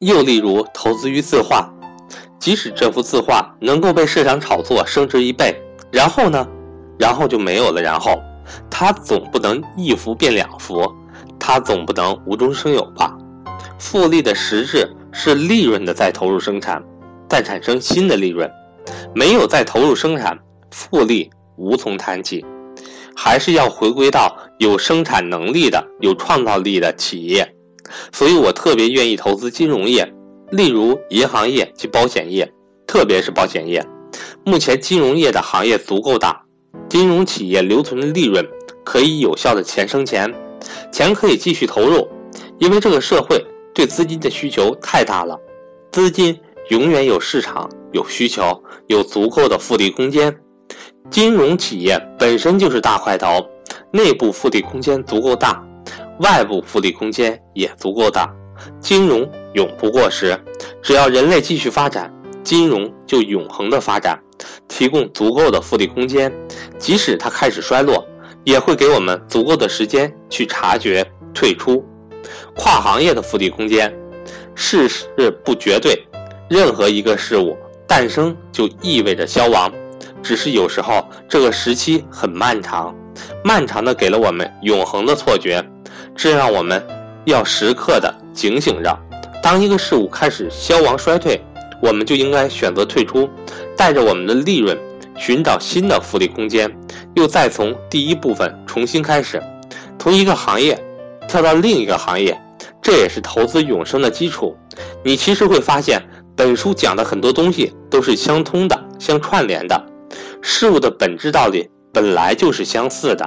又例如投资于字画，即使这幅字画能够被市场炒作升值一倍，然后呢，然后就没有了。然后，它总不能一幅变两幅，它总不能无中生有吧？复利的实质是利润的再投入生产，再产生新的利润，没有再投入生产，复利无从谈起。还是要回归到有生产能力的、有创造力的企业，所以我特别愿意投资金融业，例如银行业及保险业，特别是保险业。目前金融业的行业足够大，金融企业留存的利润可以有效的钱生钱，钱可以继续投入，因为这个社会对资金的需求太大了，资金永远有市场、有需求、有足够的复利空间。金融企业本身就是大块头，内部复利空间足够大，外部复利空间也足够大。金融永不过时，只要人类继续发展，金融就永恒的发展，提供足够的复利空间。即使它开始衰落，也会给我们足够的时间去察觉退出。跨行业的复利空间，事事不绝对，任何一个事物诞生就意味着消亡。只是有时候这个时期很漫长，漫长的给了我们永恒的错觉，这让我们要时刻的警醒着。当一个事物开始消亡衰退，我们就应该选择退出，带着我们的利润寻找新的复利空间，又再从第一部分重新开始，从一个行业跳到另一个行业，这也是投资永生的基础。你其实会发现，本书讲的很多东西都是相通的、相串联的。事物的本质道理本来就是相似的，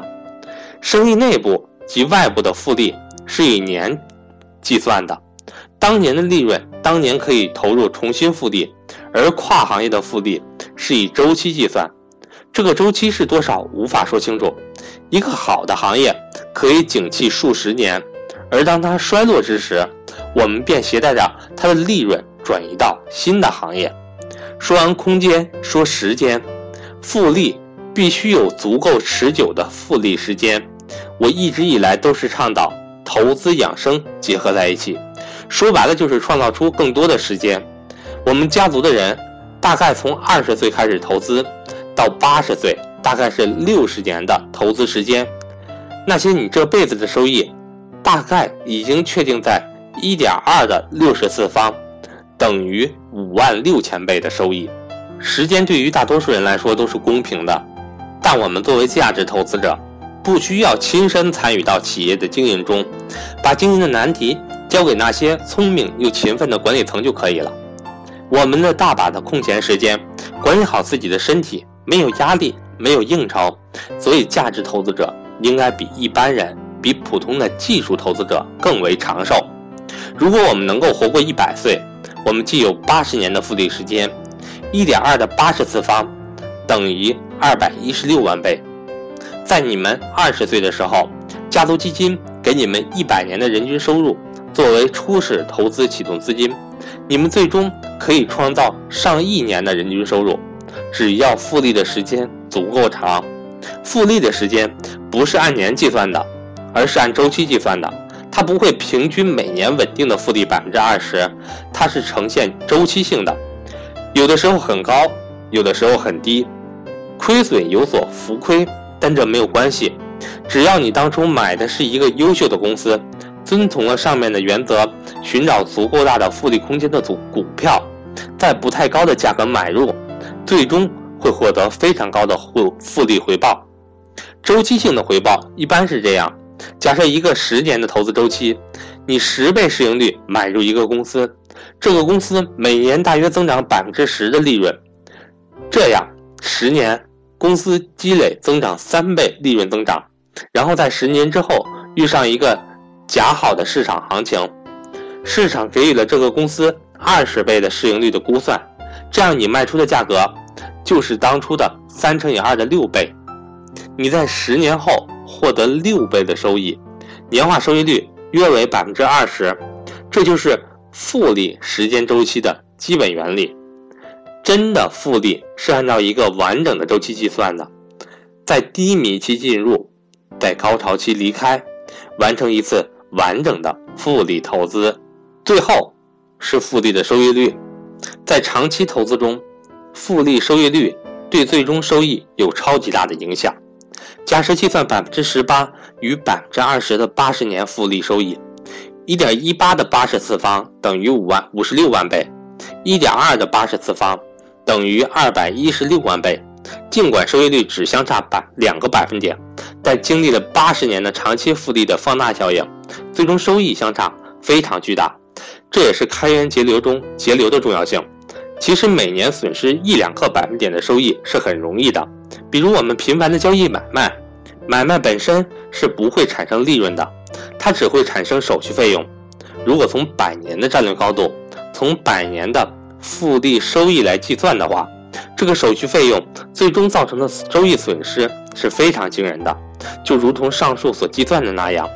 生意内部及外部的复利是以年计算的，当年的利润当年可以投入重新复利，而跨行业的复利是以周期计算，这个周期是多少无法说清楚。一个好的行业可以景气数十年，而当它衰落之时，我们便携带着它的利润转移到新的行业。说完空间，说时间。复利必须有足够持久的复利时间。我一直以来都是倡导投资养生结合在一起，说白了就是创造出更多的时间。我们家族的人大概从二十岁开始投资，到八十岁，大概是六十年的投资时间。那些你这辈子的收益，大概已经确定在一点二的六十次方，等于五万六千倍的收益。时间对于大多数人来说都是公平的，但我们作为价值投资者，不需要亲身参与到企业的经营中，把经营的难题交给那些聪明又勤奋的管理层就可以了。我们的大把的空闲时间，管理好自己的身体，没有压力，没有应酬，所以价值投资者应该比一般人，比普通的技术投资者更为长寿。如果我们能够活过一百岁，我们既有八十年的复利时间。一点二的八十次方等于二百一十六万倍。在你们二十岁的时候，家族基金给你们一百年的人均收入作为初始投资启动资金，你们最终可以创造上亿年的人均收入。只要复利的时间足够长，复利的时间不是按年计算的，而是按周期计算的。它不会平均每年稳定的复利百分之二十，它是呈现周期性的。有的时候很高，有的时候很低，亏损有所浮亏，但这没有关系。只要你当初买的是一个优秀的公司，遵从了上面的原则，寻找足够大的复利空间的组股票，在不太高的价格买入，最终会获得非常高的复复利回报。周期性的回报一般是这样：假设一个十年的投资周期，你十倍市盈率买入一个公司。这个公司每年大约增长百分之十的利润，这样十年公司积累增长三倍利润增长，然后在十年之后遇上一个假好的市场行情，市场给予了这个公司二十倍的市盈率的估算，这样你卖出的价格就是当初的三乘以二的六倍，你在十年后获得六倍的收益，年化收益率约为百分之二十，这就是。复利时间周期的基本原理，真的复利是按照一个完整的周期计算的，在低迷期进入，在高潮期离开，完成一次完整的复利投资，最后是复利的收益率。在长期投资中，复利收益率对最终收益有超级大的影响。假设计算百分之十八与百分之二十的八十年复利收益，一点一八的八十次方等于五万五十六万倍，一点二的八十次方等于二百一十六万倍。尽管收益率只相差百两个百分点，但经历了八十年的长期复利的放大效应，最终收益相差非常巨大。这也是开源节流中节流的重要性。其实每年损失一两个百分点的收益是很容易的，比如我们频繁的交易买卖，买卖本身是不会产生利润的，它只会产生手续费用。如果从百年的战略高度，从百年的复利收益来计算的话，这个手续费用最终造成的收益损失是非常惊人的，就如同上述所计算的那样。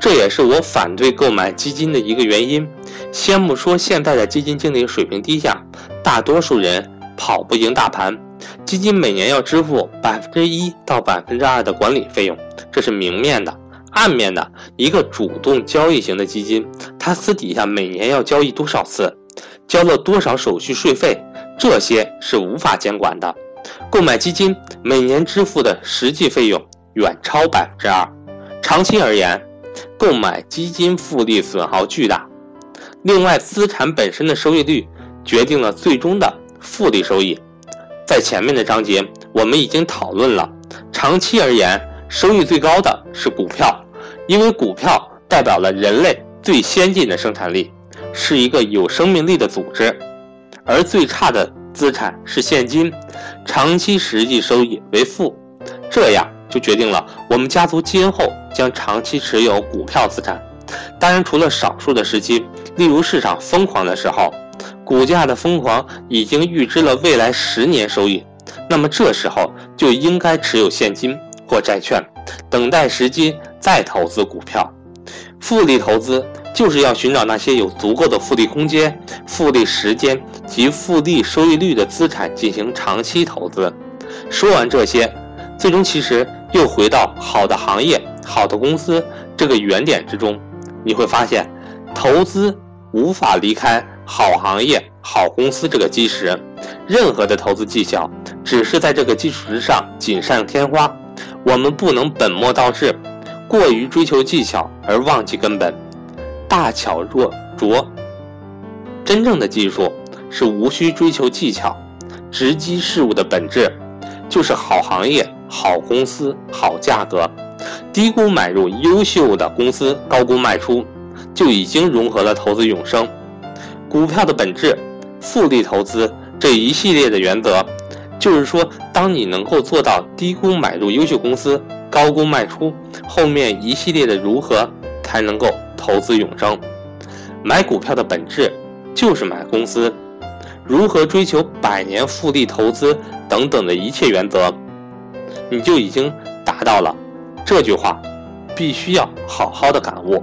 这也是我反对购买基金的一个原因。先不说现在的基金经理水平低下，大多数人跑不赢大盘，基金每年要支付百分之一到百分之二的管理费用，这是明面的。暗面的一个主动交易型的基金，它私底下每年要交易多少次，交了多少手续税费，这些是无法监管的。购买基金每年支付的实际费用远超百分之二，长期而言。购买基金复利损耗巨大，另外资产本身的收益率决定了最终的复利收益。在前面的章节我们已经讨论了，长期而言收益最高的是股票，因为股票代表了人类最先进的生产力，是一个有生命力的组织，而最差的资产是现金，长期实际收益为负，这样。就决定了我们家族今后将长期持有股票资产。当然，除了少数的时期，例如市场疯狂的时候，股价的疯狂已经预支了未来十年收益，那么这时候就应该持有现金或债券，等待时机再投资股票。复利投资就是要寻找那些有足够的复利空间、复利时间及复利收益率的资产进行长期投资。说完这些，最终其实。又回到好的行业、好的公司这个原点之中，你会发现，投资无法离开好行业、好公司这个基石。任何的投资技巧，只是在这个基础之上锦上添花。我们不能本末倒置，过于追求技巧而忘记根本。大巧若拙，真正的技术是无需追求技巧，直击事物的本质，就是好行业。好公司，好价格，低估买入优秀的公司，高估卖出，就已经融合了投资永生。股票的本质，复利投资这一系列的原则，就是说，当你能够做到低估买入优秀公司，高估卖出，后面一系列的如何才能够投资永生？买股票的本质就是买公司，如何追求百年复利投资等等的一切原则。你就已经达到了，这句话必须要好好的感悟。